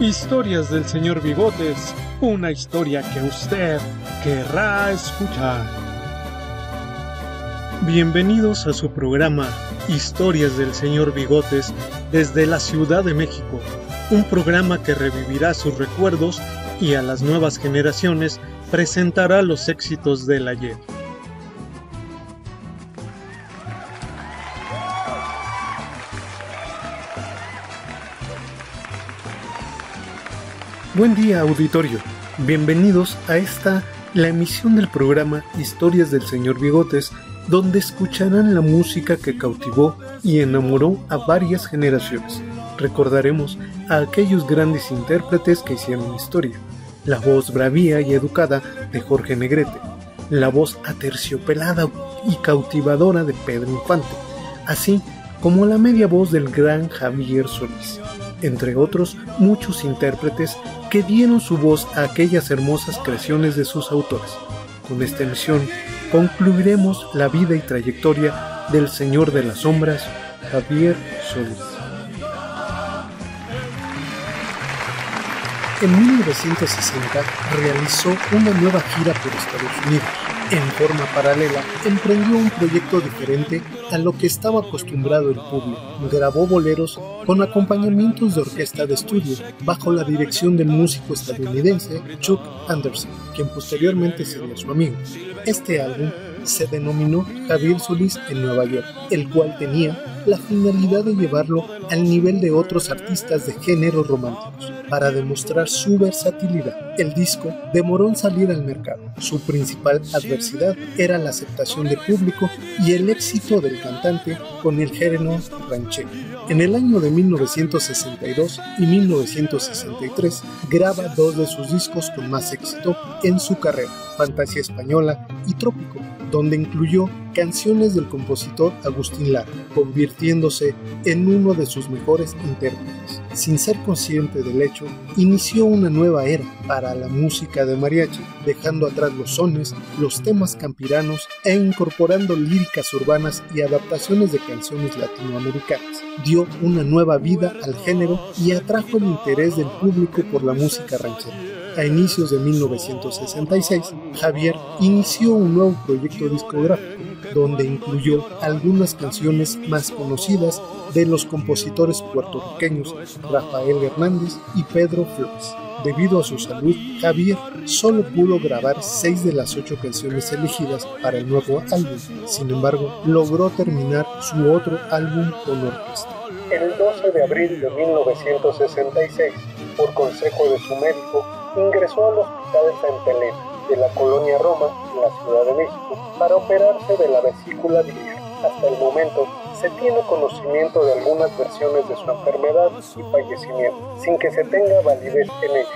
Historias del señor Bigotes, una historia que usted querrá escuchar. Bienvenidos a su programa Historias del señor Bigotes desde la Ciudad de México, un programa que revivirá sus recuerdos y a las nuevas generaciones presentará los éxitos del ayer. Buen día auditorio, bienvenidos a esta, la emisión del programa Historias del Señor Bigotes, donde escucharán la música que cautivó y enamoró a varias generaciones. Recordaremos a aquellos grandes intérpretes que hicieron historia. La voz bravía y educada de Jorge Negrete, la voz aterciopelada y cautivadora de Pedro Infante, así como la media voz del gran Javier Solís, entre otros muchos intérpretes que dieron su voz a aquellas hermosas creaciones de sus autores. Con esta emisión concluiremos la vida y trayectoria del Señor de las Sombras, Javier Solís. En 1960 realizó una nueva gira por Estados Unidos en forma paralela, emprendió un proyecto diferente a lo que estaba acostumbrado el público. Grabó boleros con acompañamientos de orquesta de estudio, bajo la dirección del músico estadounidense Chuck Anderson, quien posteriormente sería su amigo. Este álbum se denominó Javier Solís en Nueva York, el cual tenía la finalidad de llevarlo al nivel de otros artistas de géneros románticos, para demostrar su versatilidad. El disco demoró en salir al mercado. Su principal adversidad era la aceptación del público y el éxito del cantante con el género ranchero. En el año de 1962 y 1963 graba dos de sus discos con más éxito en su carrera, Fantasía Española y Trópico, donde incluyó canciones del compositor Agustín Lara, convirtiéndose en uno de sus mejores intérpretes. Sin ser consciente del hecho, inició una nueva era para la música de mariachi, dejando atrás los sones, los temas campiranos e incorporando líricas urbanas y adaptaciones de canciones latinoamericanas. Dio una nueva vida al género y atrajo el interés del público por la música ranchera. A inicios de 1966, Javier inició un nuevo proyecto discográfico donde incluyó algunas canciones más conocidas de los compositores puertorriqueños Rafael Hernández y Pedro Flores. Debido a su salud, Javier solo pudo grabar seis de las ocho canciones elegidas para el nuevo álbum. Sin embargo, logró terminar su otro álbum con orquesta. El 12 de abril de 1966, por consejo de su médico, ingresó al Hospital Santa Elena de la colonia Roma, en la Ciudad de México, para operarse de la vesícula biliar. Hasta el momento, se tiene conocimiento de algunas versiones de su enfermedad y fallecimiento, sin que se tenga validez en ella.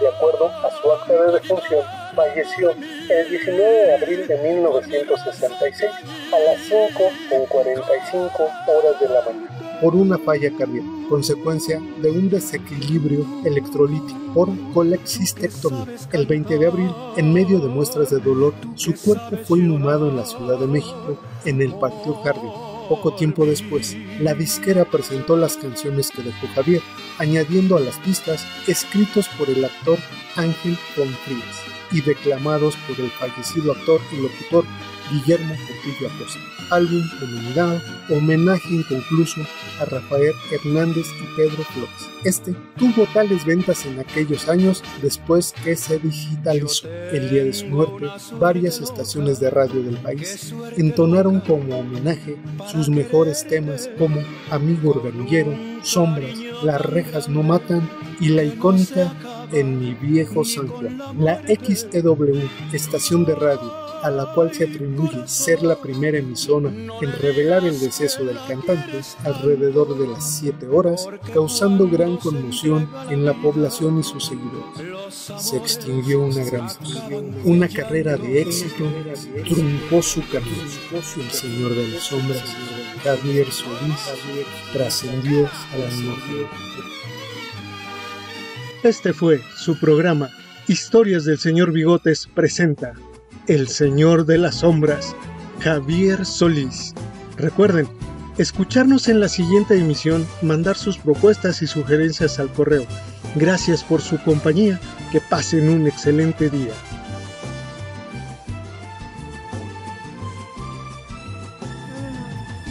De acuerdo a su acta de defunción, falleció el 19 de abril de 1966 a las 5.45 horas de la mañana por una falla cardíaca, consecuencia de un desequilibrio electrolítico por colexistectomía. El 20 de abril, en medio de muestras de dolor, su cuerpo fue inhumado en la Ciudad de México, en el Patio Jardín. Poco tiempo después, la disquera presentó las canciones que dejó Javier, añadiendo a las pistas escritos por el actor Ángel Frías y declamados por el fallecido actor y locutor Guillermo Portillo Acosta. Álbum denominado Homenaje inconcluso a Rafael Hernández y Pedro Flores. Este tuvo tales ventas en aquellos años después que se digitalizó. El día de su muerte, varias estaciones de radio del país entonaron como homenaje sus mejores temas como Amigo Organillero, Sombras, Las rejas no matan y la icónica En mi viejo San Juan. La XEW, estación de radio a la cual se atribuye ser la primera emisora en revelar el deceso del cantante alrededor de las 7 horas, causando gran conmoción en la población y sus seguidores. Se extinguió una gran una carrera de éxito, truncó su camino. El Señor de las Sombras, Javier Solís, trascendió a la muerte. Este fue su programa Historias del Señor Bigotes presenta el Señor de las Sombras, Javier Solís. Recuerden, escucharnos en la siguiente emisión, mandar sus propuestas y sugerencias al correo. Gracias por su compañía, que pasen un excelente día.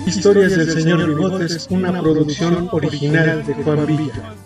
Historias del Señor Bigotes, una producción original de Juan Villa.